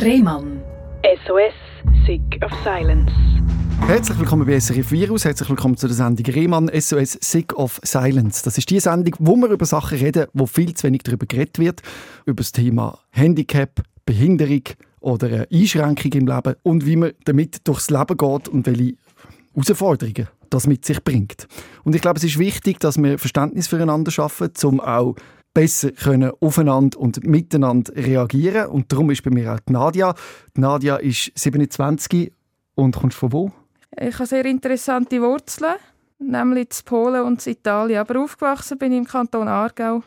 Rehmann. SOS, Sick of Silence. Herzlich willkommen bei SRF Virus, herzlich willkommen zu der Sendung Rehmann SOS Sick of Silence. Das ist die Sendung, wo wir über Sachen reden, wo viel zu wenig darüber geredet wird. Über das Thema Handicap, Behinderung oder Einschränkung im Leben und wie man damit durchs Leben geht und welche Herausforderungen das mit sich bringt. Und ich glaube, es ist wichtig, dass wir Verständnis füreinander schaffen, um auch besser können aufeinander und miteinander reagieren. Und darum ist bei mir auch die Nadia. Die Nadia ist 27 und kommst von wo? Ich habe sehr interessante Wurzeln, nämlich zu Polen und zu Italien. Aber aufgewachsen bin ich im Kanton Aargau,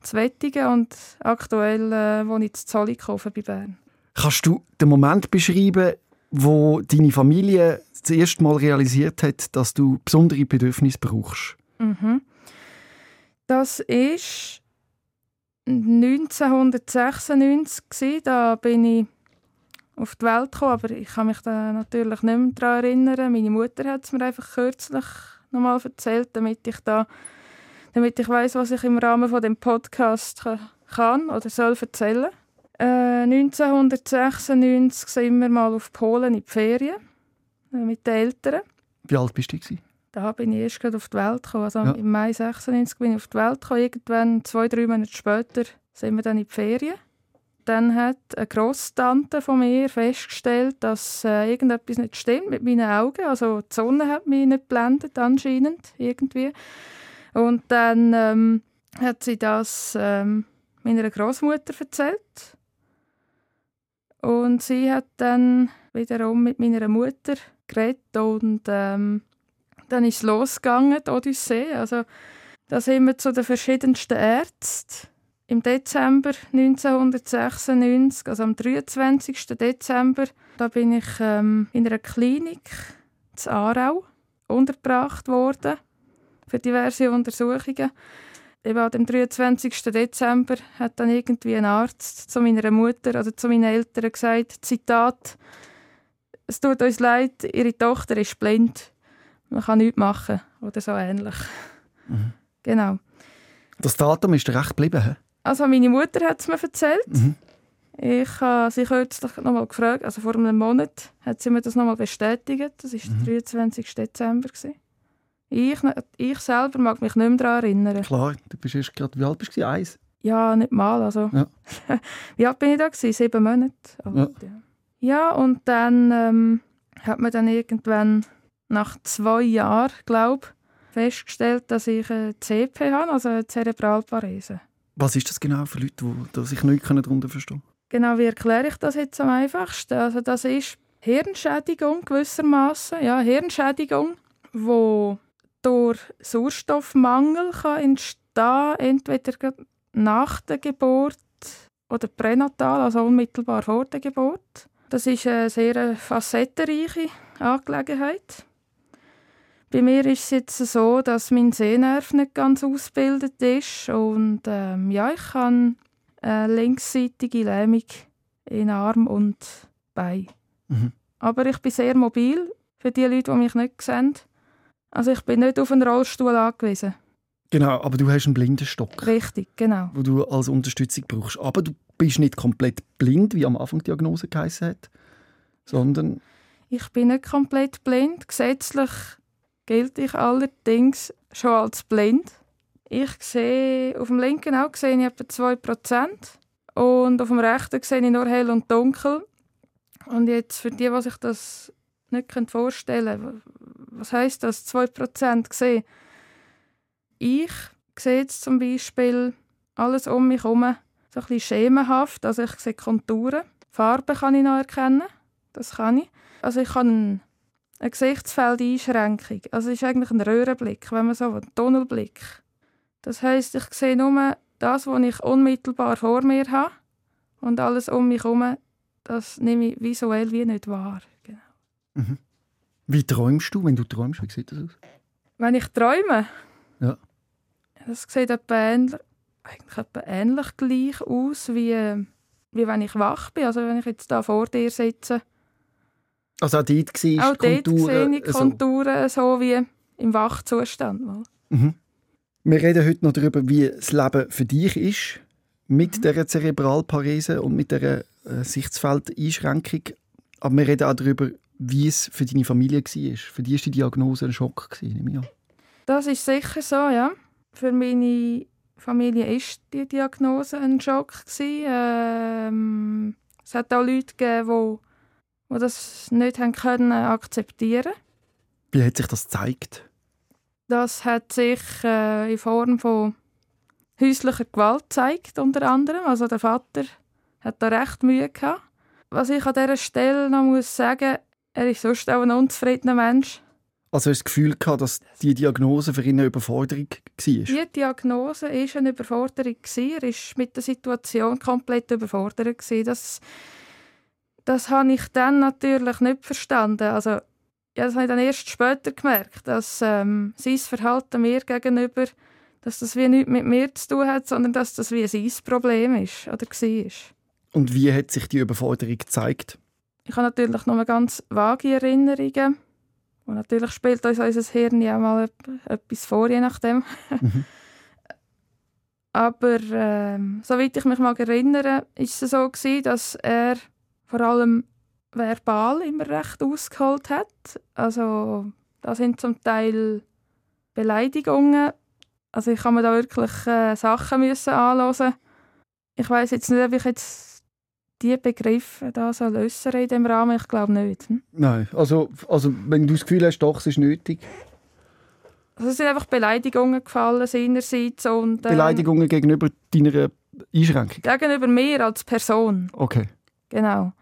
zu Wettigen und aktuell äh, wohne ich in Zollikofen bei Bern. Kannst du den Moment beschreiben, wo deine Familie das erste Mal realisiert hat, dass du besondere Bedürfnisse brauchst? Mhm. Das ist 1996 Da bin ich auf die Welt gekommen, aber ich kann mich da natürlich nicht mehr daran erinnern. Meine Mutter hat es mir einfach kürzlich nochmal erzählt, damit ich da, damit ich weiß, was ich im Rahmen von dem Podcast kann oder soll erzählen. Äh, 1996 sind wir mal auf Polen in die Ferien äh, mit den Eltern. Wie alt bist du? Gewesen? Da bin ich erst gerade auf die Welt gekommen. Also ja. Im Mai 96 bin ich auf die Welt gekommen. Irgendwann, zwei, drei Monate später, sind wir dann in die Ferien. Dann hat eine Grosstante von mir festgestellt, dass äh, irgendetwas nicht stimmt mit meinen Augen. Also die Sonne hat mich nicht blendet anscheinend irgendwie. Und dann ähm, hat sie das ähm, meiner Großmutter erzählt. Und sie hat dann wiederum mit meiner Mutter geredet und ähm, dann ist es losgegangen, die Odyssee. Also da sind wir zu den verschiedensten Ärzten im Dezember 1996, also am 23. Dezember, da bin ich ähm, in einer Klinik in Aarau untergebracht worden für diverse Untersuchungen. Eben am 23. Dezember hat dann irgendwie ein Arzt zu meiner Mutter oder zu meinen Eltern gesagt, Zitat, es tut uns leid, ihre Tochter ist blind, man kann nichts machen oder so ähnlich. Mhm. Genau. Das Datum ist recht geblieben, also meine Mutter hat es mir erzählt. Mhm. Ich habe sie kürzlich noch mal gefragt, also vor einem Monat hat sie mir das noch mal bestätigt. Das war mhm. der 23. Dezember. Ich, ich selber mag mich nicht mehr daran erinnern. Klar, du bist erst gerade, wie alt bist du? Eins? Ja, nicht mal. Also. Ja. wie alt bin ich da? Gewesen? Sieben Monate alt, ja. ja. und dann ähm, hat man dann irgendwann nach zwei Jahren, glaube festgestellt, dass ich eine CP habe, also eine Zerebralparese. Was ist das genau für Leute, die sich nicht darunter verstehen Genau, wie erkläre ich das jetzt am einfachsten? Also das ist Hirnschädigung gewissermaßen, ja, Hirnschädigung, wo durch Sauerstoffmangel kann entstehen, entweder nach der Geburt oder pränatal, also unmittelbar vor der Geburt. Das ist eine sehr facettenreiche Angelegenheit. Bei mir ist es jetzt so, dass mein Sehnerv nicht ganz ausgebildet ist und ähm, ja, ich habe eine linksseitige Lähmung in Arm und Bein. Mhm. Aber ich bin sehr mobil für die Leute, die mich nicht sehen. Also ich bin nicht auf einen Rollstuhl angewiesen. Genau, aber du hast einen Blindenstock. Richtig, genau. Wo du als Unterstützung brauchst. Aber du bist nicht komplett blind, wie am Anfang die Diagnose geheißen hat, sondern... Ich bin nicht komplett blind. Gesetzlich gilt ich allerdings schon als blind. Ich sehe, auf dem linken Auge sehe ich etwa 2% und auf dem rechten sehe ich nur hell und dunkel. Und jetzt für die, die sich das nicht vorstellen können, was heisst das, 2% sehen? Ich sehe jetzt zum Beispiel alles um mich herum so ein bisschen schemenhaft, also ich sehe Konturen. Farben kann ich noch erkennen, das kann ich. Also ich kann eine Gesichtsfeldeinschränkung. Also es ist eigentlich ein Röhrenblick, wenn man so will, ein Tunnelblick. Das heißt, ich sehe nur das, was ich unmittelbar vor mir habe und alles um mich herum, das nehme ich visuell wie nicht wahr. Genau. Mhm. Wie träumst du, wenn du träumst? Wie sieht das aus? Wenn ich träume? Ja. Das sieht etwa ähnlich, eigentlich etwa ähnlich gleich aus, wie, wie wenn ich wach bin. Also wenn ich jetzt da vor dir sitze also auch dort war Auch dort sehe ich Konturen so, so wie im Wachzustand. Mhm. Wir reden heute noch darüber, wie das Leben für dich ist mit mhm. dieser Zerebralparese und mit dieser eine Sichtfeldeinschränkung. Aber wir reden auch darüber, wie es für deine Familie war. Für die war die Diagnose ein Schock, nehme. Das ist sicher so, ja. Für meine Familie war die Diagnose ein Schock. Ähm, es hat auch Leute gegeben, die, das nicht haben können akzeptieren Wie hat sich das gezeigt? Das hat sich äh, in Form von häuslicher Gewalt gezeigt, unter anderem. Also der Vater hat da recht Mühe gehabt. Was ich an dieser Stelle noch muss sagen, er ist sonst auch ein unzufriedener Mensch. Also hast du das Gefühl gehabt, dass die Diagnose für ihn eine Überforderung war? Die Diagnose war eine Überforderung. Er war mit der Situation komplett überfordert. Das, das habe ich dann natürlich nicht verstanden. Also, ja, das habe ich dann erst später gemerkt, dass ähm, sein Verhalten mir gegenüber, dass das wie nichts mit mir zu tun hat, sondern dass das wie sein Problem ist oder war. Und wie hat sich die Überforderung gezeigt? Ich habe natürlich noch ganz vage Erinnerungen. Und natürlich spielt uns unser Hirn ja mal etwas vor, je nachdem. Mhm. Aber ähm, soweit ich mich mal erinnere, ist es so gewesen, dass er vor allem verbal immer recht ausgeholt hat. Also da sind zum Teil Beleidigungen. Also ich kann mir da wirklich äh, Sachen müssen anhören. Ich weiß jetzt nicht, ob ich jetzt die Begriffe da so lösen in diesem Rahmen? Ich glaube nicht. Hm? Nein, also, also wenn du das Gefühl hast, doch, es ist nötig. Also es sind einfach Beleidigungen gefallen seinerseits. Und, ähm, Beleidigungen gegenüber deiner Einschränkung? Gegenüber mir als Person. Okay. Genau.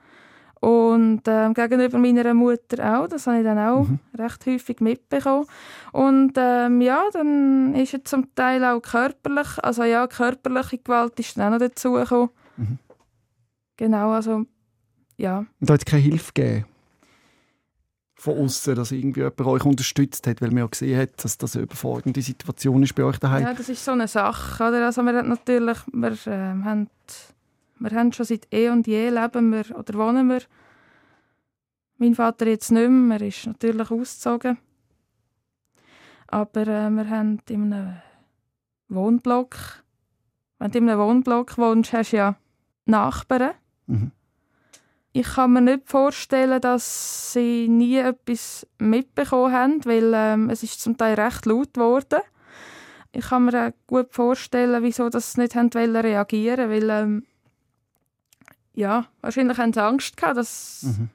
Und ähm, gegenüber meiner Mutter auch, das habe ich dann auch mhm. recht häufig mitbekommen. Und ähm, ja, dann ist es zum Teil auch körperlich, also ja, körperliche Gewalt ist dann auch noch dazugekommen. Mhm. Genau, also ja. Und da hat es keine Hilfe gegeben? Von außen, dass irgendwie jemand euch unterstützt hat, weil man ja gesehen hat, dass das eine überfordernde Situation ist bei euch daheim. Ja, das ist so eine Sache. Oder? Also wir haben natürlich, wir, äh, haben, wir haben schon seit eh und je leben wir oder wohnen wir. Mein Vater jetzt nicht mehr, er ist natürlich ausgezogen. Aber äh, wir haben in einem Wohnblock, wenn du in einem Wohnblock wohnst, hast du ja Nachbarn. Mhm. Ich kann mir nicht vorstellen, dass sie nie etwas mitbekommen haben, weil ähm, es ist zum Teil recht laut geworden. Ich kann mir auch gut vorstellen, wieso das nicht haben reagieren weil ähm, ja, wahrscheinlich haben sie Angst gehabt, dass, mhm.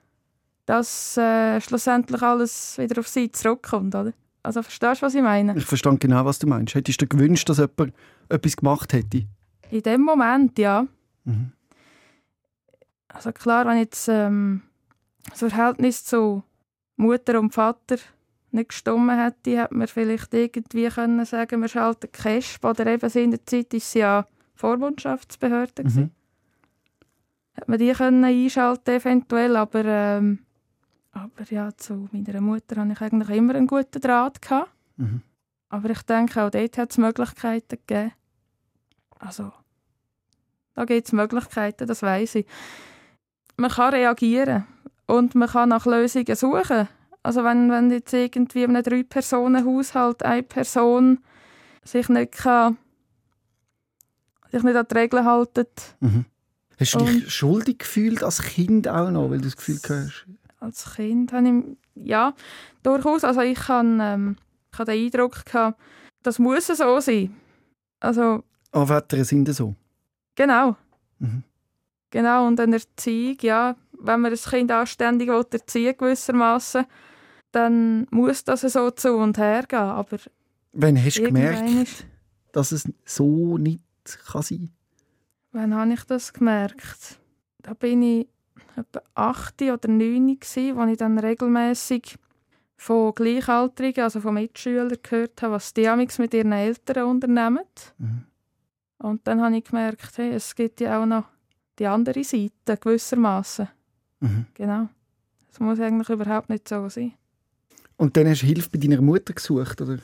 dass äh, schlussendlich alles wieder auf sie zurückkommt, oder? Also verstehst du, was ich meine? Ich verstehe genau, was du meinst. Hättest du dir gewünscht, dass jemand etwas gemacht hätte? In dem Moment, ja. Mhm. Also klar, wenn jetzt ähm, das Verhältnis zu Mutter und Vater nicht gestimmt hätte, hätte man vielleicht irgendwie können sagen, wir schalten Cash. Oder eben in der Zeit war es ja Vormundschaftsbehörde. Mhm. Hätte man die können einschalten eventuell, aber, ähm, aber ja, zu meiner Mutter hatte ich eigentlich immer einen guten Draht. Gehabt. Mhm. Aber ich denke, auch dort hat es Möglichkeiten gegeben. Also, da gibt es Möglichkeiten, das weiß ich man kann reagieren und man kann nach Lösungen suchen. Also wenn, wenn jetzt irgendwie in einem Drei-Personen-Haushalt eine Person sich nicht, kann, sich nicht an die Regeln hält. Mhm. Hast du dich schuldig gefühlt als Kind auch noch, weil du das Gefühl hast? Als Kind habe ich, ja, durchaus. Also ich habe, ähm, ich habe den Eindruck gehabt, das muss so sein. Also, Anväter sind so? Genau. Mhm. Genau, und eine Erziehung, ja, wenn man ein Kind anständig erziehen gewissermaßen, dann muss das so zu und her gehen. Aber Wann hast du gemerkt, dass es so nicht kann sein Wann habe ich das gemerkt? Da bin ich etwa 8 oder 9 gewesen, als ich dann regelmäßig von Gleichaltrigen, also von Mitschülern gehört habe, was die mit ihren Eltern unternehmen. Mhm. Und dann habe ich gemerkt, hey, es gibt ja auch noch die andere Seite gewissermaßen. Mhm. Genau. Das muss eigentlich überhaupt nicht so sein. Und dann hast du Hilfe bei deiner Mutter gesucht, oder?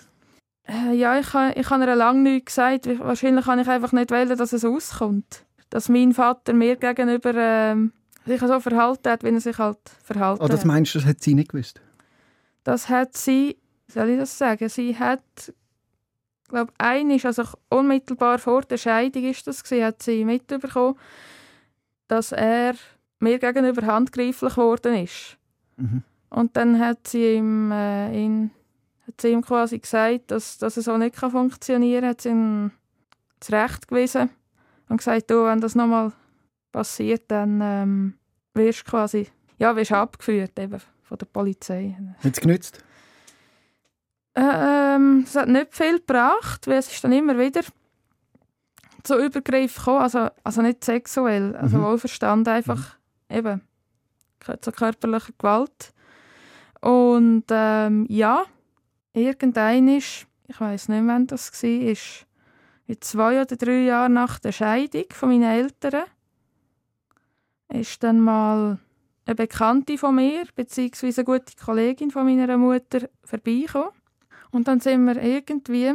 Äh, ja, ich, ich habe ihr lange nichts gesagt. Wahrscheinlich kann ich einfach nicht wählen, dass es auskommt. Dass mein Vater mir gegenüber äh, sich so verhalten hat, wie er sich halt verhalten oh, das meinst du, das hat sie nicht gewusst? Das hat sie, soll ich das sagen, sie hat, glaube ich, also unmittelbar vor der Scheidung ist das gewesen, hat sie mitbekommen, dass er mir gegenüber handgreiflich geworden ist. Mhm. Und dann hat sie ihm, äh, ihn, hat sie ihm quasi gesagt, dass, dass es so nicht kann funktionieren kann, hat sie ihm zurechtgewiesen und gesagt, du, wenn das nochmal passiert, dann ähm, wirst du quasi ja, wirst abgeführt eben von der Polizei. Hat es genützt? Ähm, es hat nicht viel gebracht, weil es ist dann immer wieder zu Übergriffen gekommen, also, also nicht sexuell, also mhm. wohlverstanden, einfach mhm. eben zu körperlicher Gewalt. Und ähm, ja, irgendein ist, ich weiß nicht, wann das war, ist zwei oder drei Jahre nach der Scheidung von meinen Eltern, ist dann mal eine Bekannte von mir, beziehungsweise eine gute Kollegin von meiner Mutter, vorbeigekommen. Und dann sind wir irgendwie,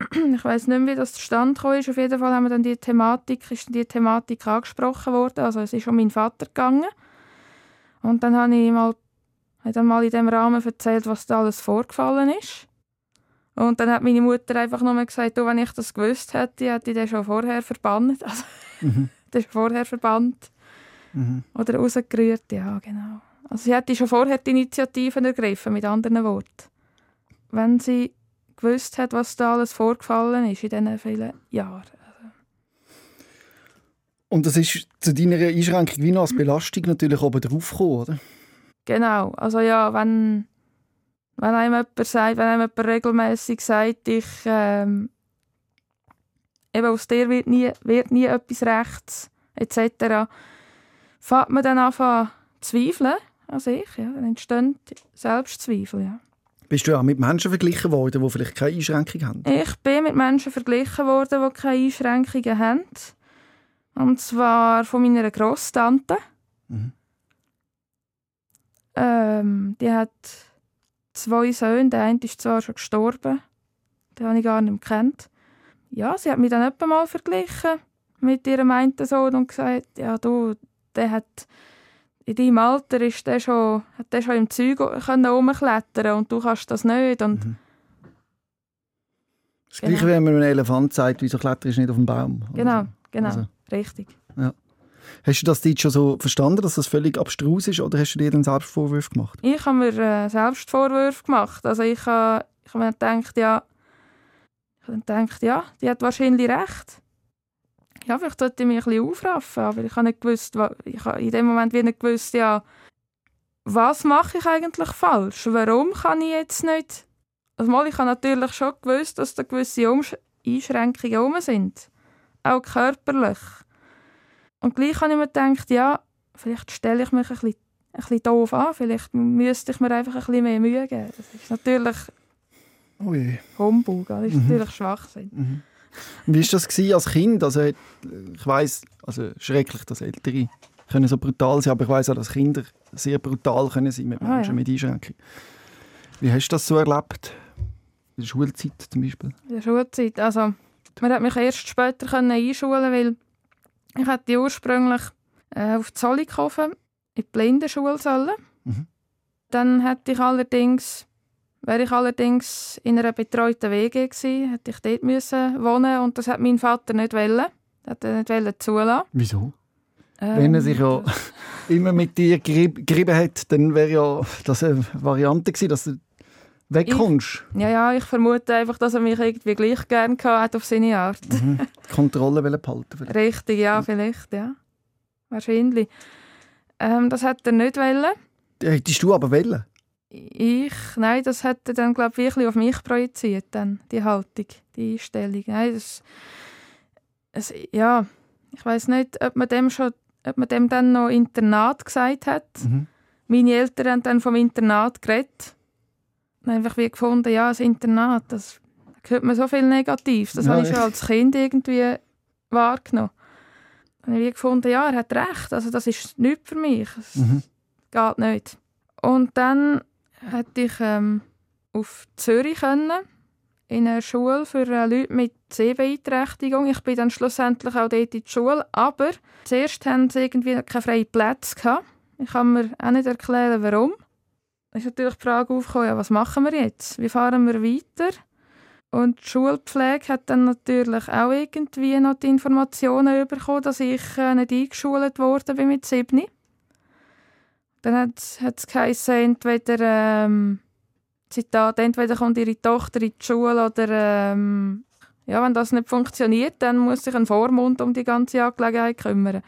ich weiß nicht mehr, wie das zustande kam, auf jeden Fall haben wir dann die Thematik, ist die Thematik angesprochen worden, also es ist um meinen Vater gegangen. Und dann habe ich mal, habe dann mal in dem Rahmen erzählt, was da alles vorgefallen ist. Und dann hat meine Mutter einfach nur gesagt, oh, wenn ich das gewusst hätte, hätte ich den schon vorher verbannt. Also, mhm. den schon vorher verbannt. Mhm. Oder rausgerührt, ja, genau. Also sie hätte schon vorher die Initiativen ergriffen, mit anderen Worten. Wenn sie gewusst hat, was da alles vorgefallen ist in diesen vielen Jahren. Und das ist zu deiner Einschränkung wie noch als Belastung natürlich oben drauf gekommen, oder? Genau, also ja, wenn, wenn einem jemand sagt, wenn einem jemand regelmäßig sagt, ich, ähm, eben aus dir wird nie, wird nie etwas rechts, etc., fängt man dann an zu zweifeln an sich. Ja. Dann entstehen Selbstzweifel. Ja. Bist du auch mit Menschen verglichen worden, die vielleicht keine Einschränkungen haben? Ich bin mit Menschen verglichen worden, die keine Einschränkungen haben. Und zwar von meiner Grosstante. Mhm. Ähm, die hat zwei Söhne. Der eine ist zwar schon gestorben. Den habe ich gar nicht mehr gekannt. Ja, sie hat mich dann etwa mal verglichen mit ihrem einen Sohn und gesagt, ja, du, der hat in deinem Alter ist der schon, hat der schon im Zeug herumklettern und du kannst das nicht. Und mhm. Das genau. Gleiche, wenn man einem Elefant sagt, wieso kletterst du nicht auf den Baum? Genau, genau, also. richtig. Ja. Hast du das jetzt schon so verstanden, dass das völlig abstrus ist, oder hast du dir dann selbst Vorwürfe gemacht? Ich habe mir äh, selbst Vorwürfe gemacht. Also ich, äh, ich habe mir gedacht, ja, ich habe gedacht, ja, die hat wahrscheinlich recht ja, vielleicht sollte ich mich ein bisschen aufraffen, aber ich habe nicht gewusst, ich habe in dem Moment wie nicht gewusst, ja, was mache ich eigentlich falsch? Warum kann ich jetzt nicht? Also mal, ich habe natürlich schon gewusst, dass da gewisse Einschränkungen herum sind, auch körperlich. Und gleich habe ich mir gedacht, ja, vielleicht stelle ich mich ein bisschen, ein bisschen doof an, vielleicht müsste ich mir einfach ein bisschen mehr Mühe geben. Das ist natürlich oh Humbug, das ist mhm. natürlich Schwachsinn. Mhm. Wie war das als Kind? Also, ich weiß, also schrecklich, dass Ältere können so brutal sein, aber ich weiß auch, dass Kinder sehr brutal können sein mit Menschen ah, ja. mit Einschränkungen. Wie hast du das so erlebt? In der Schulzeit zum Beispiel? In der Schulzeit, also man hat mich erst später können einschulen, weil ich hatte ursprünglich äh, auf Zollikofen in die Blindenschule sollen. Mhm. Dann hatte ich allerdings Wäre ich allerdings in einer betreuten WG gewesen, hätte ich dort müssen wohnen und das hat mein Vater nicht wollen. Er hat nicht wollen zulassen. Wieso? Ähm, Wenn er sich ja immer mit dir gerieben hat, dann wäre ja das eine Variante gewesen, dass wegkommst. Ich, ja, ja, ich vermute einfach, dass er mich irgendwie gleich gerne hat auf seine Art. Mhm. Kontrolle behalten vielleicht. Richtig, ja, vielleicht, ja. Wahrscheinlich. Ähm, das hat er nicht wollen. Hättest du aber wollen? Ich, nein, das hat er dann, glaube ich, wirklich auf mich projiziert, dann, die Haltung, die Einstellung. Nein, das, es, ja, ich weiß nicht, ob man dem schon, ob man dem dann noch Internat gesagt hat. Mhm. Meine Eltern haben dann vom Internat geredet. Einfach wie gefunden, ja, das Internat, das da hört man so viel Negatives. Das ja, habe ich schon als Kind irgendwie wahrgenommen. Dann habe ich gefunden, ja, er hat recht, also das ist nichts für mich. Es mhm. geht nicht. Und dann hätte ich ähm, auf Zürich können, in einer Schule für äh, Leute mit Sehbeeinträchtigung. Ich bin dann schlussendlich auch dort in die Schule, aber zuerst hatten sie irgendwie keine freien Plätze gehabt. Ich kann mir auch nicht erklären, warum. Ist natürlich die Frage aufgekommen, ja, was machen wir jetzt? Wie fahren wir weiter? Und die Schulpflege hat dann natürlich auch irgendwie noch die Informationen bekommen, dass ich äh, nicht eingeschult worden bin mit sieben. Dann hat es geheißen, entweder, ähm, Zitat, entweder kommt ihre Tochter in die Schule oder ähm, ja, wenn das nicht funktioniert, dann muss sich ein Vormund um die ganze Angelegenheit kümmern.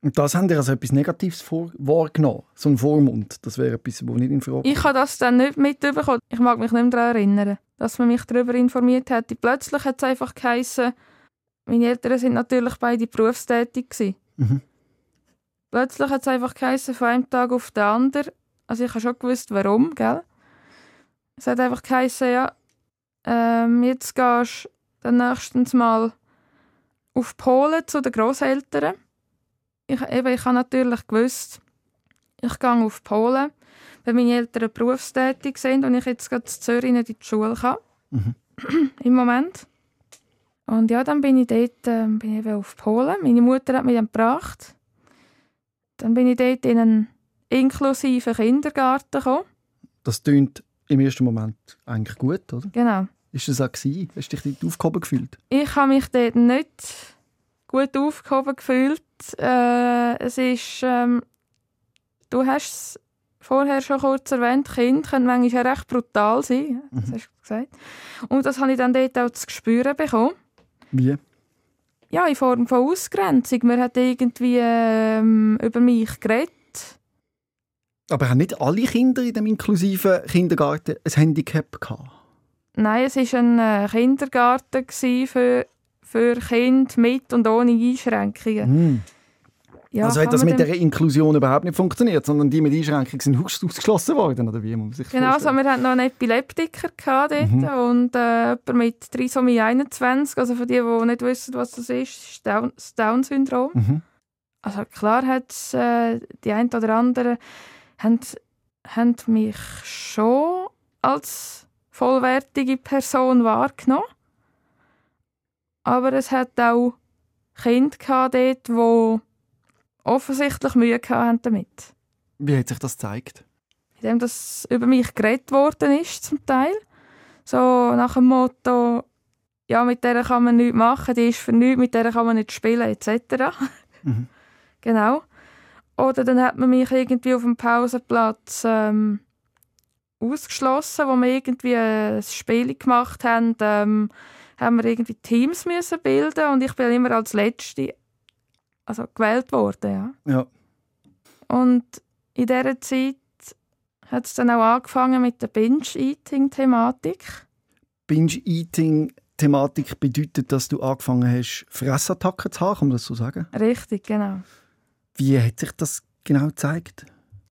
Und das haben ihr als etwas Negatives vor wahrgenommen, so ein Vormund. Das wäre etwas, das nicht in Frage Ich habe das dann nicht mitbekommen. Ich mag mich nicht mehr daran erinnern, dass man mich darüber informiert hat. Plötzlich hat es einfach geheißen, meine Eltern sind natürlich beide berufstätig gewesen. Mhm. Plötzlich hat es einfach geheißen, von einem Tag auf den anderen. Also ich habe schon gewusst, warum, gell? Es hat einfach geheißen, ja, ähm, jetzt gehst du dann nächstens mal auf Polen zu den Großeltern. Ich, eben, ich habe natürlich gewusst, ich gehe auf Polen, weil meine Eltern berufstätig sind und ich jetzt gerade in Zürich nicht in die Schule kann. Mhm. Im Moment. Und ja, dann bin ich dort äh, bin ich auf Polen. Meine Mutter hat mich dann gebracht. Dann bin ich dort in einen inklusiven Kindergarten gekommen. Das klingt im ersten Moment eigentlich gut, oder? Genau. Ist das auch gewesen? Hast du dich dort aufgehoben gefühlt? Ich habe mich dort nicht gut aufgehoben gefühlt. Äh, es ist, ähm, du hast es vorher schon kurz erwähnt, Kinder können manchmal recht brutal sein, das mhm. hast du gesagt. Und das habe ich dann dort auch zu spüren bekommen. Wie? Ja, in Form von Ausgrenzung. Man hat irgendwie ähm, über mich geredet. Aber haben nicht alle Kinder in dem inklusiven Kindergarten ein Handicap gehabt? Nein, es war ein äh, Kindergarten für, für Kinder mit und ohne Einschränkungen. Mm. Ja, also hat das mit der Inklusion überhaupt nicht funktioniert, sondern die mit Einschränkungen sind ausgeschlossen worden, oder wie man sich Genau, also wir hatten noch einen Epileptiker dort mhm. und äh, jemand mit Trisomie 21, also für die, die nicht wissen, was das ist, ist das Down-Syndrom. Mhm. Also klar hat äh, die einen oder anderen haben, haben mich schon als vollwertige Person wahrgenommen. Aber es hat auch Kinder dort, die offensichtlich Mühe hatten damit. Wie hat sich das gezeigt? Indem das über mich geredet worden ist, zum Teil. So nach dem Motto, ja, mit der kann man nichts machen, die ist für nichts, mit der kann man nicht spielen, etc. Mhm. genau. Oder dann hat man mich irgendwie auf dem Pausenplatz ähm, ausgeschlossen, wo wir irgendwie ein Spiel gemacht haben, ähm, haben wir irgendwie Teams müssen bilden und ich bin immer als Letzte also gewählt worden, ja. ja. Und in dieser Zeit hat es dann auch angefangen mit der Binge-Eating-Thematik. Binge-Eating-Thematik bedeutet, dass du angefangen hast, Fressattacken zu haben, kann man das so sagen? Richtig, genau. Wie hat sich das genau gezeigt?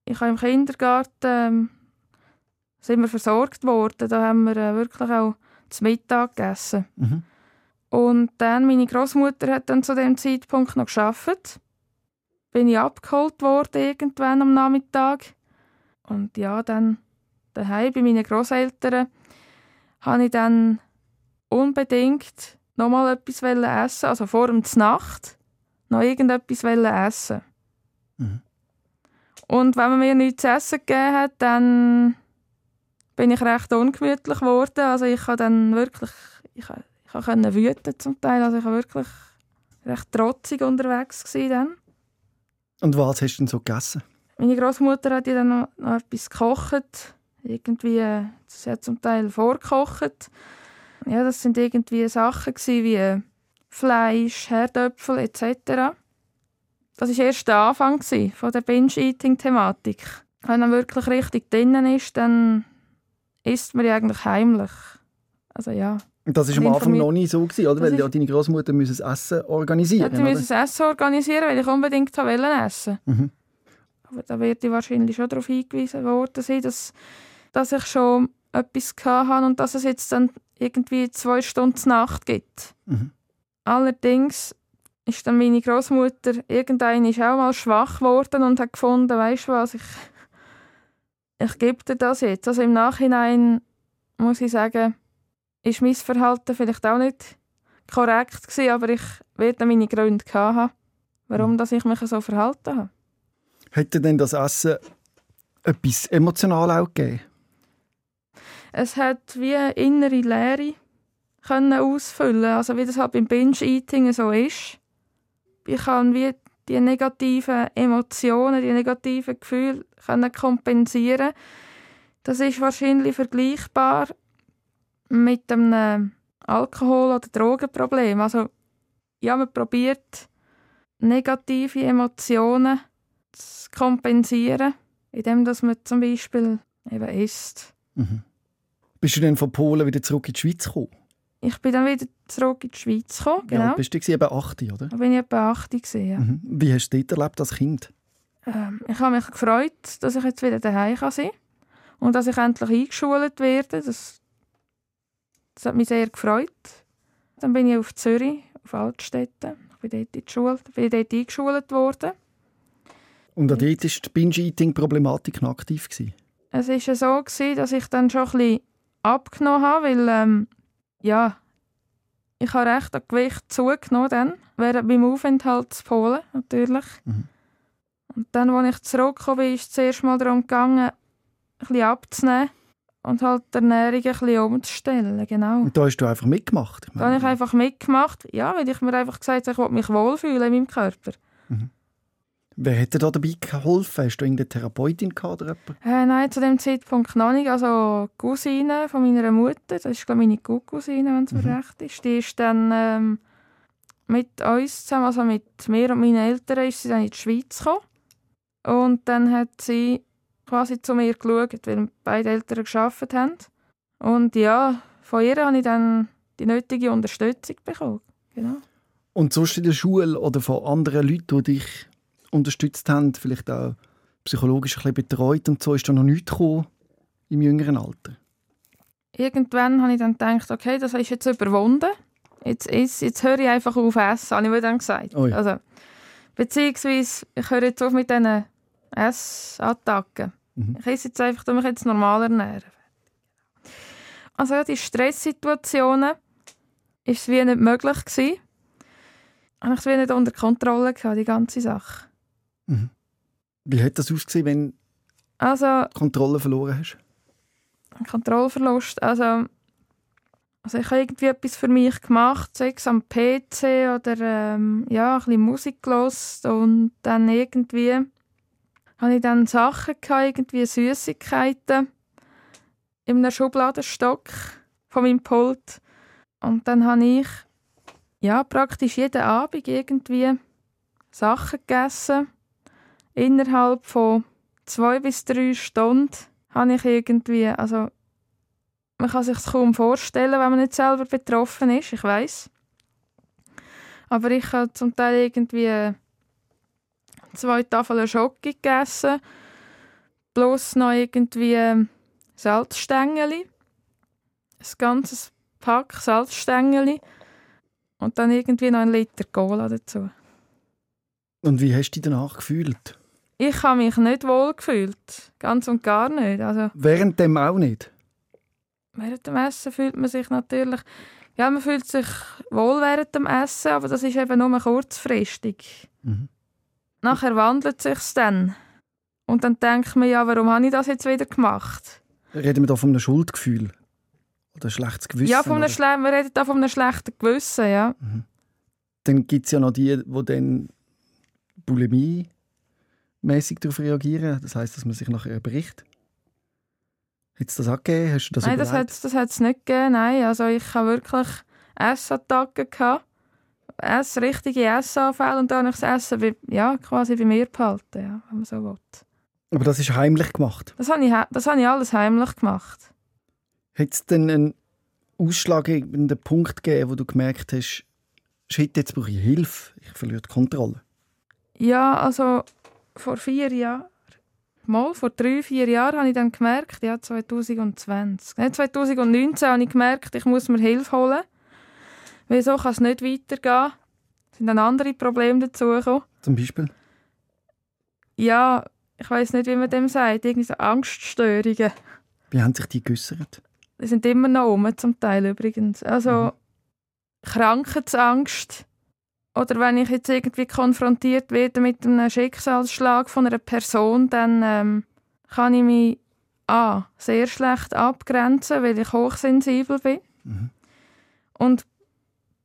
Ich habe im Kindergarten ähm, sind wir versorgt worden. Da haben wir äh, wirklich auch zu Mittag gegessen. Mhm. Und dann, meine Großmutter hat dann zu dem Zeitpunkt noch geschafft. Bin ich abgeholt worden irgendwann am Nachmittag. Und ja, dann daheim bei meinen Großeltern habe ich dann unbedingt noch mal etwas essen, also vor dem Nacht noch irgendetwas essen. Mhm. Und wenn man mir nichts zu essen gegeben hat, dann bin ich recht ungemütlich geworden. Also ich habe dann wirklich, ich, ich konnte wüten zum Teil. Also ich war wirklich recht trotzig unterwegs dann. Und was hast du denn so gegessen? Meine Großmutter hat ja dann noch, noch etwas gekocht. Irgendwie, sie hat zum Teil vorgekocht. Ja, das sind irgendwie Sachen wie Fleisch, Herdöpfel etc. Das war erst der Anfang von der Binge-Eating-Thematik. Wenn man wirklich richtig drinnen ist, dann isst man ja eigentlich heimlich. Also ja. Das war am Anfang noch nicht so, gewesen, oder? Weil ja deine Großmutter das Essen organisieren Ja, die müssen das Essen organisieren, weil ich unbedingt wollte essen. Mhm. Aber da wird ich wahrscheinlich schon darauf hingewiesen worden sein, dass, dass ich schon etwas hatte und dass es jetzt dann irgendwie zwei Stunden Nacht gibt. Mhm. Allerdings ist dann meine Großmutter irgendein ist auch mal schwach geworden und hat gefunden, weißt du was, ich ich gebe dir das jetzt. Also im Nachhinein muss ich sagen, ist mein Verhalten vielleicht auch nicht korrekt gewesen, aber ich werde meine Gründe haben, warum mhm. dass ich mich so verhalten habe. Hätte denn das Essen etwas emotional auch gegeben? es hat wie eine innere Leere können ausfüllen, also wie das halt beim Binge-Eating so ist. Ich kann wie die negativen Emotionen, die negativen Gefühle können kompensieren. Das ist wahrscheinlich vergleichbar mit einem Alkohol- oder Drogenproblem. Also ja, man probiert negative Emotionen zu kompensieren, indem man zum Beispiel eben isst. Mhm. Bist du dann von Polen wieder zurück in die Schweiz gekommen? Ich bin dann wieder zurück in die Schweiz gekommen, genau. Ja, bist du eben 8, oder? Da bin ich etwa 8 gewesen, ja. Mhm. Wie hast du das erlebt als Kind? Ähm, ich habe mich gefreut, dass ich jetzt wieder daheim kann sein und dass ich endlich eingeschult werde. Das, das hat mich sehr gefreut. Dann bin ich auf Zürich, auf Altstädte. Ich bin dort, in die Schule, bin dort eingeschult worden. Und auch dort war die Binge-Eating-Problematik noch aktiv? Gewesen? Es war so, gewesen, dass ich dann schon ein bisschen abgenommen habe, weil ähm, ja, ich habe recht an Gewicht zugenommen dann, während meinem Aufenthalt in Polen natürlich. Mhm. Und dann, als ich zurückgekommen bin, ist es zuerst mal darum gegangen, ein bisschen abzunehmen und halt die Ernährung ein bisschen umzustellen, genau. Und da hast du einfach mitgemacht? Da habe ich einfach mitgemacht, ja, weil ich mir einfach gesagt habe, ich will mich wohlfühlen in meinem Körper. Mhm. Wer hat dir da dabei geholfen? Hast du irgendeine Therapeutin gehabt oder äh, Nein, zu dem Zeitpunkt noch nicht. Also die Cousine von meiner Mutter, das ist glaube ich meine Cousine, wenn es mir mhm. recht ist, die ist dann ähm, mit uns zusammen, also mit mir und meinen Eltern, ist sie dann in die Schweiz gekommen. Und dann hat sie quasi zu mir geschaut, weil beide Eltern gearbeitet haben. Und ja, von ihr habe ich dann die nötige Unterstützung bekommen. Genau. Und sonst in der Schule oder von anderen Leuten, die dich unterstützt haben, vielleicht auch psychologisch ein bisschen betreut und so, ist da noch nichts gekommen im jüngeren Alter? Irgendwann habe ich dann gedacht, okay, das ist jetzt überwunden. Jetzt, jetzt, jetzt höre ich einfach auf essen, habe ich mir dann gesagt. Ui. Also, beziehungsweise, ich höre jetzt auf mit diesen Essattacken. Mhm. Ich esse jetzt einfach, mich jetzt normal ernähren. Also ja, die Stresssituationen ist es wie nicht möglich gewesen. Habe ich es wie nicht unter Kontrolle gehabt, die ganze Sache. Mhm. Wie hat das ausgesehen, wenn also, du Kontrolle verloren hast? Kontrollverlust. Also, also ich habe irgendwie etwas für mich gemacht, sei es am PC oder ähm, ja, ein bisschen Musik gelost und dann irgendwie habe ich dann Sachen gehabt, irgendwie Süßigkeiten in einem Schubladenstock von meinem Pult und dann habe ich ja praktisch jeden Abend irgendwie Sachen gegessen innerhalb von zwei bis drei Stunden habe ich irgendwie, also man kann sich kaum vorstellen, wenn man nicht selber betroffen ist, ich weiß. Aber ich habe zum Teil irgendwie zwei Tafeln Schoki gegessen, plus noch irgendwie Salzstängeli, ein ganzes Pack Salzstängeli und dann irgendwie noch ein Liter Cola dazu. Und wie hast du dich danach gefühlt? Ich habe mich nicht wohl gefühlt. Ganz und gar nicht. Also, während dem auch nicht? Während dem Essen fühlt man sich natürlich... Ja, man fühlt sich wohl während dem Essen, aber das ist eben nur kurzfristig. Mhm. Nachher wandelt es sich dann. Und dann denkt man, ja, warum habe ich das jetzt wieder gemacht? Reden wir da von einem Schuldgefühl? Oder ein schlechtes Gewissen? Ja, von einem Schle wir reden da von einem schlechten Gewissen, ja. Mhm. Dann gibt es ja noch die, die dann Bulimie mäßig darauf reagieren. Das heißt, dass man sich nachher bericht. Hat es das auch gegeben? Hast du das Nein, überlegt? das hat es nicht gegeben. Nein, also ich habe wirklich Essattacken gehabt. Ess, richtige Essanfälle und dann habe ich das Essen bei, ja, quasi bei mir behalten, ja, wenn man so will. Aber das ist heimlich gemacht? Das habe ich, das habe ich alles heimlich gemacht. Hat es denn einen ausschlaggebenden Punkt gegeben, wo du gemerkt hast, shit, jetzt brauche ich Hilfe, ich verliere die Kontrolle? Ja, also vor vier Jahren, mal vor drei, vier Jahren habe ich dann gemerkt, ja 2020, Nein, 2019 habe ich gemerkt, ich muss mir Hilfe holen, weil so kann es nicht weitergehen. Es sind dann andere Probleme dazugekommen. Zum Beispiel? Ja, ich weiß nicht, wie man dem sagt, irgendwie so Angststörungen. Wie haben sich die geäussert? Die sind immer noch um, zum Teil übrigens. Also mhm. Krankheitsangst, oder wenn ich jetzt irgendwie konfrontiert werde mit einem Schicksalsschlag von einer Person, dann ähm, kann ich mich A. sehr schlecht abgrenzen, weil ich hochsensibel bin. Mhm. Und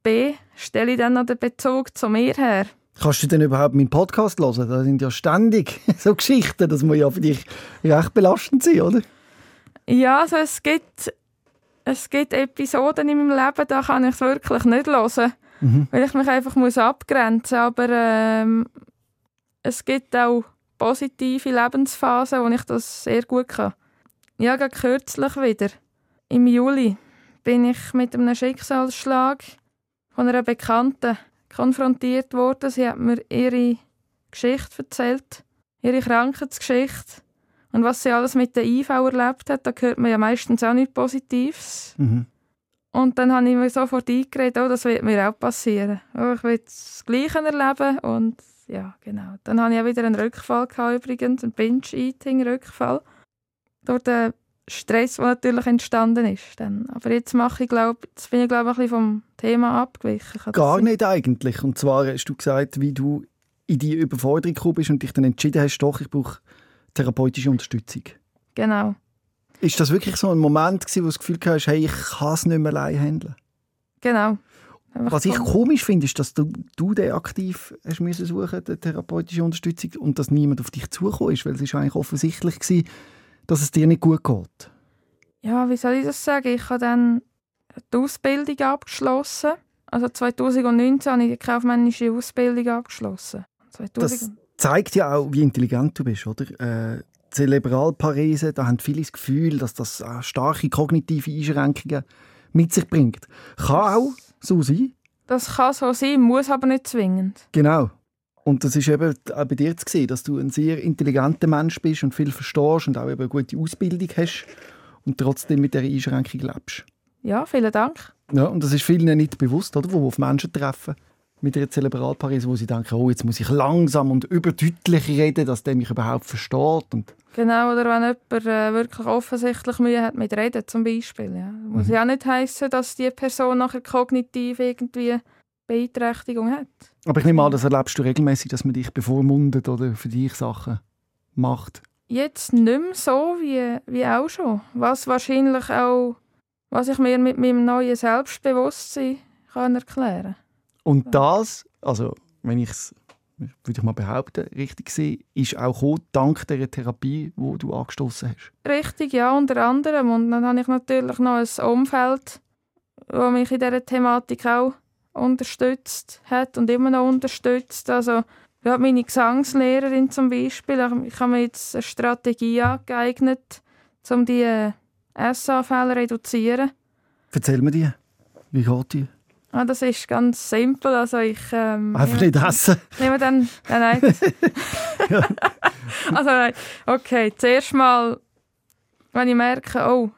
B. stelle ich dann noch den Bezug zu mir her. Kannst du denn überhaupt meinen Podcast hören? Da sind ja ständig so Geschichten, das muss ja für dich recht belastend sein, oder? Ja, also es gibt, es gibt Episoden in meinem Leben, da kann ich es wirklich nicht hören, mhm. weil ich mich einfach muss abgrenzen muss. Aber ähm, es gibt auch positive Lebensphasen, wo ich das sehr gut kann. Ja, gerade kürzlich wieder, im Juli, bin ich mit einem Schicksalsschlag von einer Bekannten konfrontiert worden. Sie hat mir ihre Geschichte erzählt, ihre Krankheitsgeschichte. Und was sie alles mit der IV erlebt hat, da hört man ja meistens auch nichts Positives. Mhm. Und dann habe ich mir sofort eingeredet, oh, das wird mir auch passieren. Oh, ich will das Gleiche erleben und ja, genau. Dann hatte ich auch wieder einen Rückfall gehabt, übrigens, einen Binge-Eating-Rückfall. Durch den Stress, der natürlich entstanden ist. Dann. Aber jetzt mache ich, glaub, jetzt bin ich glaube ein bisschen vom Thema abgewichen. Gar nicht eigentlich. Und zwar hast du gesagt, wie du in die Überforderung gekommen bist und dich dann entschieden hast, doch, ich brauche therapeutische Unterstützung. Genau. Ist das wirklich so ein Moment gewesen, wo du das Gefühl hast, hey, ich kann es nicht mehr allein handeln? Genau. Einfach Was ich komisch finde, ist, dass du, du den aktiv hast müssen suchen, die therapeutische Unterstützung, und dass niemand auf dich zugekommen ist, weil es ist eigentlich offensichtlich gewesen, dass es dir nicht gut geht. Ja, wie soll ich das sagen? Ich habe dann die Ausbildung abgeschlossen. Also 2019 habe ich die kaufmännische Ausbildung abgeschlossen. 2000. Das zeigt ja auch, wie intelligent du bist, oder? Äh, Zerebralparese, da haben viele das Gefühl, dass das äh, starke kognitive Einschränkungen mit sich bringt. Kann auch so sein. Das kann so sein, muss aber nicht zwingend. Genau. Und das ist eben auch bei dir zu sehen, dass du ein sehr intelligenter Mensch bist und viel verstehst und auch eben eine gute Ausbildung hast und trotzdem mit dieser Einschränkung lebst. Ja, vielen Dank. Ja, und das ist vielen nicht bewusst, oder? Wo auf Menschen treffen mit ihrer Zerebralparese, wo sie denken, oh, jetzt muss ich langsam und überdeutlich reden, dass der mich überhaupt versteht. Und genau, oder wenn jemand äh, wirklich offensichtlich Mühe hat mit Reden zum Beispiel. Ja. Muss mhm. ja auch nicht heißen, dass die Person nachher kognitiv irgendwie Beeinträchtigung hat. Aber ich nehme an, das erlebst du regelmäßig, dass man dich bevormundet oder für dich Sachen macht. Jetzt nicht mehr so wie, wie auch schon. Was wahrscheinlich auch, was ich mir mit meinem neuen Selbstbewusstsein kann erklären Und das, also wenn ich es, würde ich mal behaupten, richtig sehe, ist auch gekommen, dank der Therapie, die du angestoßen hast. Richtig, ja, unter anderem. Und dann habe ich natürlich noch ein Umfeld, das mich in dieser Thematik auch unterstützt hat und immer noch unterstützt. Also ja, meine Gesangslehrerin zum Beispiel, ich habe mir jetzt eine Strategie angeeignet, um die äh, SA-Fälle zu reduzieren. Erzähl mir die. Wie geht die? Ah, das ist ganz simpel. Also ich, ähm, Einfach nicht essen? Nehmen wir dann... Nein, nein. also nein. Okay, zuerst mal, wenn ich merke, oh,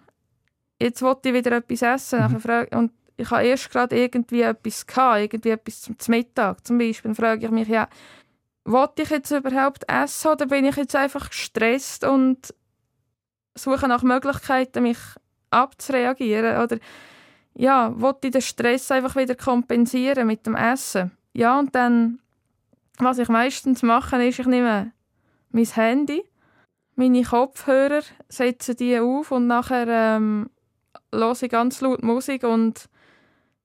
jetzt wollte ich wieder etwas essen, mhm. und ich habe erst gerade irgendwie etwas gehabt, irgendwie etwas zum Mittag zum Beispiel, dann frage ich mich, ja, wollte ich jetzt überhaupt essen oder bin ich jetzt einfach gestresst und suche nach Möglichkeiten, mich abzureagieren oder ja, wollte ich den Stress einfach wieder kompensieren mit dem Essen. Ja, und dann, was ich meistens mache, ist, ich nehme mein Handy, meine Kopfhörer, setze die auf und nachher ähm, höre ich ganz laut Musik und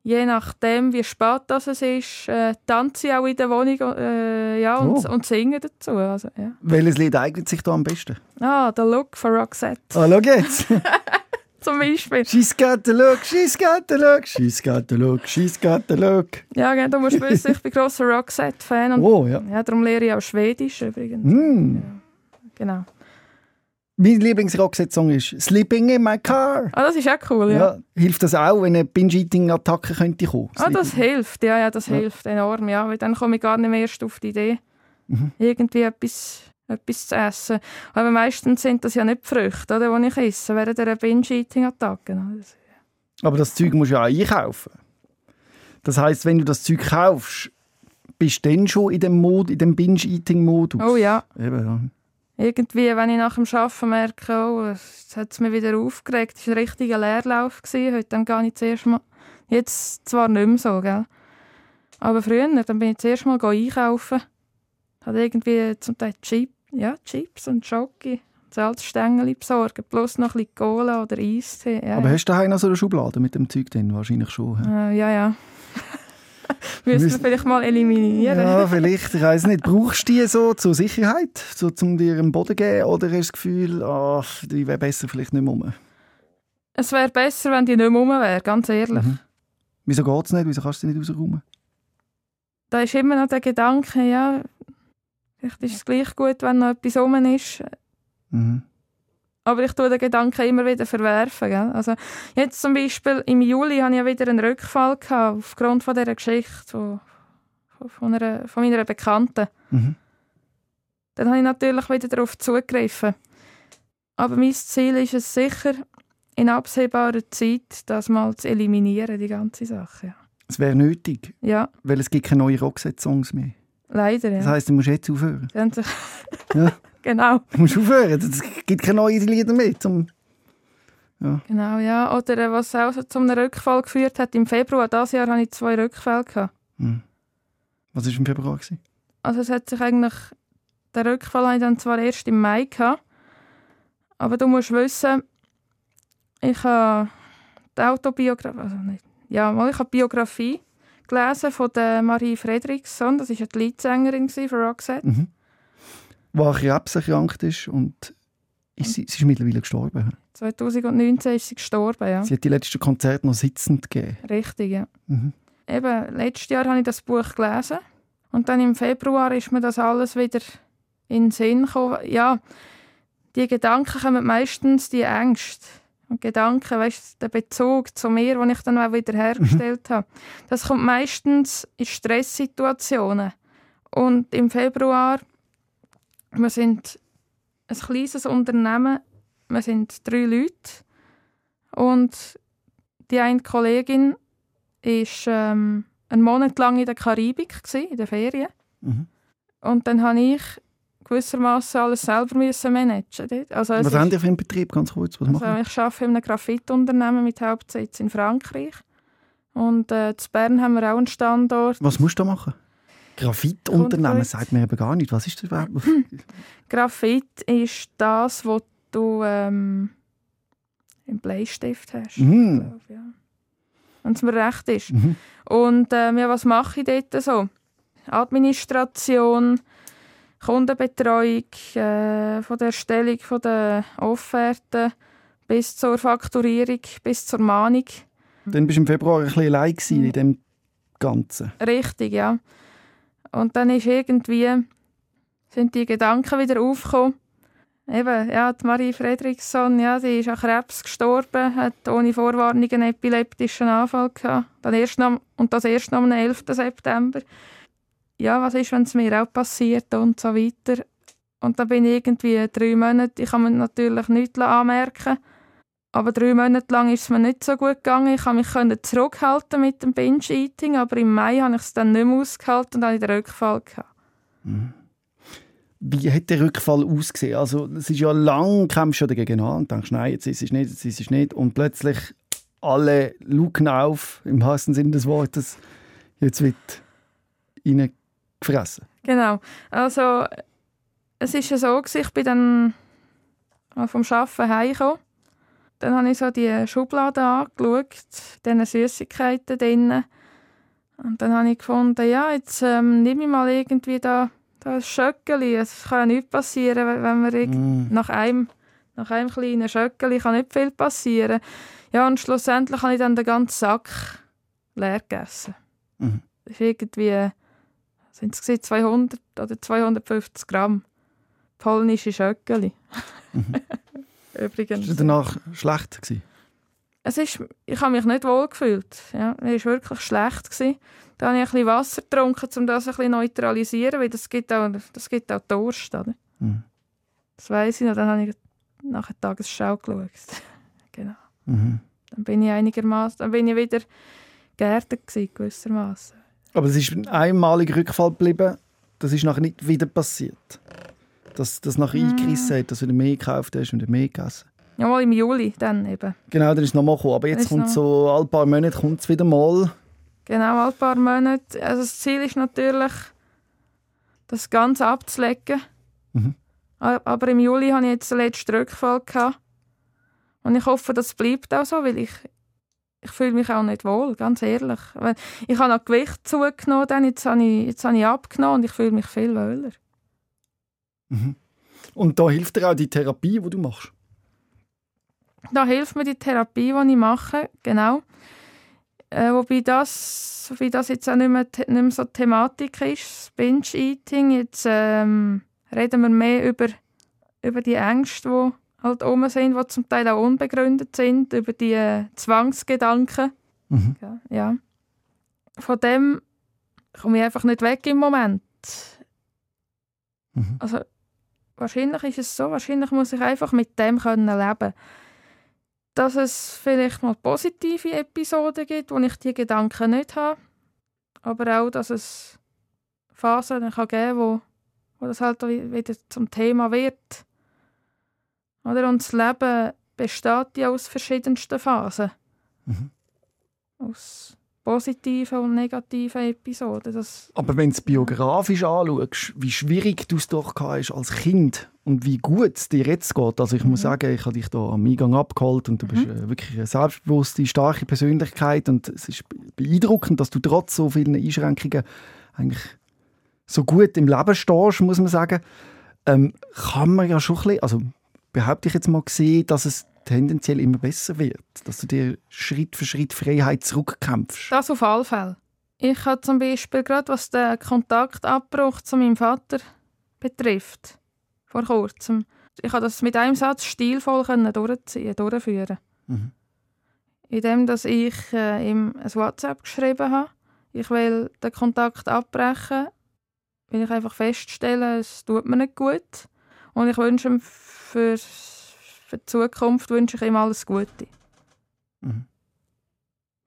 je nachdem, wie spät das es ist, äh, tanze ich auch in der Wohnung äh, ja, und, oh. und singe dazu. Also, ja. Welches Lied eignet sich da am besten? Ah, «The Look» von Roxette. Ah, schau jetzt. Zum Beispiel. «She's got the look, she's got the look, she's got the look, she's got the look». Ja, genau, du musst wissen, ich bin grosser Roxette-Fan. Oh, ja. ja. Darum lehre ich auch Schwedisch übrigens. Mm. Ja. Genau. Mein Lieblingsrockset-Song ist «Sleeping in my car». Ah, das ist auch cool, ja. ja hilft das auch, wenn eine Binge-Eating-Attacke könnte kommen? Ah, das hilft, ja, ja, das hilft enorm, ja. Weil dann komme ich gar nicht mehr erst auf die Idee, mhm. irgendwie etwas, etwas zu essen. Aber meistens sind das ja nicht die Früchte, die ich esse, während einer Binge-Eating-Attacke. Aber das Zeug musst du ja auch einkaufen. Das heisst, wenn du das Zeug kaufst, bist du dann schon in dem, Mod, in dem Binge-Eating-Modus? Oh ja. Eben, ja irgendwie, wenn ich nach dem Arbeiten merke, oh, jetzt hat es mich wieder aufgeregt, es war ein richtiger Leerlauf. Gewesen. Heute dann gar nicht zuerst mal. Jetzt zwar nicht mehr so, gell? aber früher dann bin ich zuerst mal einkaufen. Hatte irgendwie zum Teil Chip, ja, Chips und Schoki. Salzstängel besorgen, plus noch ein bisschen Cola oder Eistee. Ja, Aber hast du daheim noch so eine Schublade mit dem Zeug drin? Wahrscheinlich schon. Äh, ja, ja. Müssen wir vielleicht mal eliminieren. Ja, vielleicht. Ich weiß nicht. Brauchst du die so zur Sicherheit, so zum dir einen Boden geben? Oder hast du das Gefühl, oh, die wäre besser vielleicht nicht mehr rum? Es wäre besser, wenn die nicht mehr rum wäre, ganz ehrlich. Mhm. Wieso geht es nicht? Wieso kannst du sie nicht rausräumen? Da ist immer noch der Gedanke, ja, vielleicht ist es gleich gut, wenn noch etwas rum ist. Mhm. Aber ich tue den Gedanken immer wieder verwerfen. Gell? Also jetzt zum Beispiel im Juli hatte ich ja wieder einen Rückfall gehabt, aufgrund von dieser Geschichte von, von, einer, von meiner Bekannten. Mhm. Dann habe ich natürlich wieder darauf zugegriffen. Aber mein Ziel ist es sicher, in absehbarer Zeit das mal zu eliminieren, die ganze Sache. Es wäre nötig. Ja. Weil es gibt keine neuen Rockset-Songs mehr. Leider, ja. Das heisst, du musst jetzt aufhören. ja. Genau. Du musst aufhören, es gibt keine neuen Lieder mehr. Zum ja. Genau, ja. Oder äh, was auch zu einem Rückfall geführt hat, im Februar dieses Jahr hatte ich zwei Rückfälle. Gehabt. Hm. Was war im Februar? Gewesen? Also es hat sich eigentlich, der Rückfall hatte ich dann zwar erst im Mai, gehabt, aber du musst wissen, ich habe die Autobiografie, also nicht, ja, mal, ich habe Biografie gelesen von der Marie Fredriksson, das war ja die Leadsängerin für Roxette. Mhm die an Krebs erkrankt ist und ist, sie, sie ist mittlerweile gestorben. 2019 ist sie gestorben, ja. Sie hat die letzten Konzerte noch sitzend gegeben. Richtig, ja. Mhm. Eben, letztes Jahr habe ich das Buch gelesen und dann im Februar ist mir das alles wieder in den Sinn gekommen. Ja, die Gedanken kommen meistens die Ängste. Und Gedanken, weißt, der Bezug zu mir, den ich dann auch wieder hergestellt mhm. habe, das kommt meistens in Stresssituationen. Und im Februar wir sind ein kleines Unternehmen. Wir sind drei Leute. Und die eine Kollegin war ähm, einen Monat lang in der Karibik, gewesen, in der Ferien. Mhm. Und dann habe ich gewissermaßen alles selber müssen managen. Also was haben Sie für einen Betrieb, ganz kurz? Was also ich arbeite in einem Grafitunternehmen mit Hauptsitz in Frankreich. Und äh, in Bern haben wir auch einen Standort. Was musst du da machen? Graphitunternehmen sagt mir eben gar nicht. Was ist das überhaupt? Graphit ist das, was du ähm, im Bleistift hast. Glaub, ja. Wenn es mir recht ist. Mhm. Und ähm, ja, was mache ich dort so? Administration, Kundenbetreuung, äh, von der Erstellung von der Offerten bis zur Fakturierung, bis zur Mahnung. Dann bist du im Februar ein bisschen allein in dem Ganzen. Richtig, ja. Und dann ist irgendwie, sind die Gedanken wieder aufgekommen. Eben, ja, die Marie Fredriksson, ja, die ist an Krebs gestorben, hat ohne Vorwarnung einen epileptischen Anfall gehabt. Dann erst noch, und das erst am 11. September. Ja, was ist, wenn es mir auch passiert und so weiter. Und dann bin ich irgendwie drei Monate, ich kann mir natürlich nichts anmerken aber drei Monate lang ist es mir nicht so gut gegangen. Ich konnte mich zurückhalten mit dem Binge-Eating, aber im Mai habe ich es dann nicht mehr ausgehalten und hatte den Rückfall. Gehabt. Mhm. Wie hat der Rückfall ausgesehen? Also, es ist ja lang, kämpfst du dagegen an und denkst, nein, jetzt ist es nicht, jetzt ist es nicht. Und plötzlich alle luken auf, im wahrsten Sinne des Wortes, jetzt wird ihnen gefressen. Genau. Also, es ist ja so, ich bin dann vom Arbeiten heimgekommen dann habe ich so die Schublade angeschaut, diese Süßigkeiten drin. Und dann habe ich gefunden, ja, jetzt ähm, nehme ich mal irgendwie da, da ein Schöckeli. Es kann ja nichts passieren, wenn man mm. nach, einem, nach einem kleinen Schöckeli kann nicht viel passieren. Ja, und schlussendlich habe ich dann den ganzen Sack leer gegessen. Mm. Das ist irgendwie, sind es 200 oder 250 Gramm polnische Schöckeli. Mhm. übrigens. War danach schlecht? Gewesen? Es ist, ich habe mich nicht wohl gefühlt. Ja, es war wirklich schlecht. Gewesen. Dann habe ich ein bisschen Wasser getrunken, um das ein bisschen neutralisieren, weil das gibt auch, das gibt auch Durst. Oder? Mhm. Das weiss ich noch. Dann habe ich nach der Tagesschau geschaut. genau. Mhm. Dann bin ich einigermaßen, dann bin ich wieder geerdet gewesen, gewissermaßen. Aber es ist ein einmaliger Rückfall geblieben. Das ist nachher nicht wieder passiert dass das nachher mm. eingerissen hat, dass du mehr gekauft hast und mehr gegessen. Ja, mal im Juli dann eben. Genau, dann ist es nochmal gekommen. Aber jetzt kommt so, alle paar Monate kommt es wieder mal. Genau, alle paar Monate. Also das Ziel ist natürlich, das Ganze abzulegen. Mhm. Aber im Juli hatte ich jetzt den letzten Rückfall. Gehabt. Und ich hoffe, das bleibt auch so, weil ich, ich fühle mich auch nicht wohl, ganz ehrlich. Ich habe noch Gewicht zugenommen, dann, jetzt, habe ich, jetzt habe ich abgenommen und ich fühle mich viel wohler. Mhm. Und da hilft dir auch die Therapie, die du machst? Da hilft mir die Therapie, die ich mache, genau. Äh, wobei, das, wobei das jetzt auch nicht mehr, nicht mehr so Thematik ist, das Binge-Eating. Jetzt ähm, reden wir mehr über, über die Ängste, die halt oben sind, die zum Teil auch unbegründet sind, über die äh, Zwangsgedanken. Mhm. Ja, ja. Von dem komme ich einfach nicht weg im Moment. Mhm. Also wahrscheinlich ist es so, wahrscheinlich muss ich einfach mit dem können leben dass es vielleicht mal positive Episoden gibt, wo ich die Gedanken nicht habe, aber auch, dass es Phasen kann geben wo, wo das halt wieder zum Thema wird. Oder? Und das Leben besteht ja aus verschiedensten Phasen. Mhm. Aus positiven und negativen Episoden. Das, Aber wenn du es biografisch anschaust, wie schwierig du es doch hast als Kind und wie gut es dir jetzt geht. Also ich mhm. muss sagen, ich habe dich da am Eingang abgeholt und du mhm. bist äh, wirklich eine selbstbewusste, starke Persönlichkeit und es ist beeindruckend, dass du trotz so vielen Einschränkungen eigentlich so gut im Leben stehst, muss man sagen. Ähm, kann man ja schon ein bisschen, also behaupte ich jetzt mal gesehen, dass es tendenziell immer besser wird, dass du dir Schritt für Schritt Freiheit zurückkämpfst. Das auf alle Fälle. Ich habe zum Beispiel gerade, was den Kontaktabbruch zu meinem Vater betrifft, vor kurzem. Ich konnte das mit einem Satz stilvoll durchziehen, durchführen. Mhm. Indem dass ich äh, ihm ein WhatsApp geschrieben habe. Ich will den Kontakt abbrechen, weil ich einfach feststelle, es tut mir nicht gut. Und ich wünsche ihm für, für die Zukunft wünsche ich ihm alles Gute. Mhm.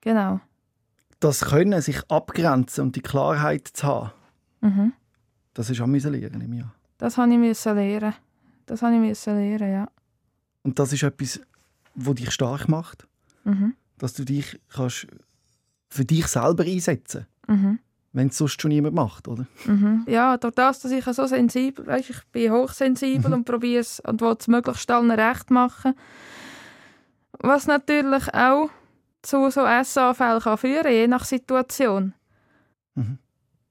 Genau. Das Können, sich abgrenzen und die Klarheit zu haben, mhm. das ist auch lernen im Jahr. Das habe ich lernen. Das habe ich lernen, ja. Und das ist etwas, was dich stark macht? Mhm. Dass du dich kannst für dich selber einsetzen mhm. Wenn es sonst schon niemand macht, oder? Mhm. Ja, durch das, dass ich so sensibel weißt, ich bin hochsensibel mhm. und probiere es und will es möglichst allen recht machen. Was natürlich auch zu so Essanfällen kann führen je nach Situation. Mhm.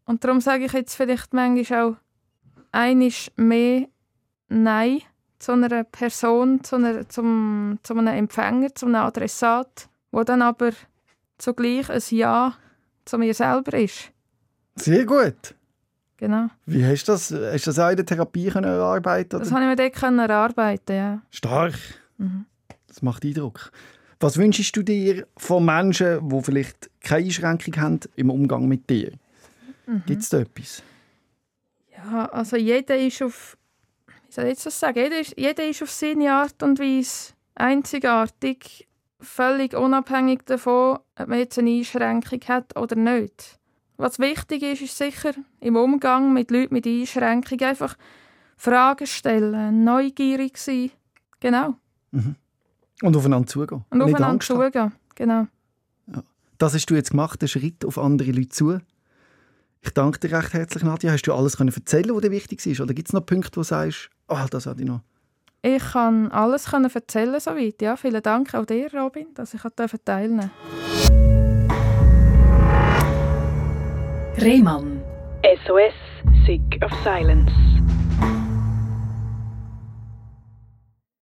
Und darum sage ich jetzt vielleicht manchmal auch, einisch mehr Nein zu einer Person, zu, einer, zum, zu einem Empfänger, zu einem Adressat, wo dann aber zugleich ein Ja zu mir selber ist. Sehr gut. Genau. Wie hast du das? Hast du das auch in der Therapie erarbeiten Das habe ich mir dort erarbeiten ja. Stark. Mhm. Das macht Eindruck. Was wünschst du dir von Menschen, die vielleicht keine Einschränkung haben im Umgang mit dir? Mhm. Gibt es da etwas? Ja, also jeder ist auf, wie soll ich jetzt das sagen, jeder ist, jeder ist auf seine Art und Weise einzigartig, völlig unabhängig davon, ob man jetzt eine Einschränkung hat oder nicht. Was wichtig ist, ist sicher im Umgang mit Leuten mit Einschränkungen einfach Fragen stellen, neugierig sein. Genau. Mhm. Und aufeinander zugehen. Und, und aufeinander zugehen, genau. Ja. Das hast du jetzt gemacht, den Schritt auf andere Leute zu. Ich danke dir recht herzlich, Nadja. Hast du alles können erzählen, was dir wichtig ist? Oder gibt es noch Punkte, wo du sagst, oh, das hatte ich noch? Ich kann alles können erzählen soweit. Ja, vielen Dank auch dir, Robin, dass ich teilnehmen durfte. SOS, Sick of Silence.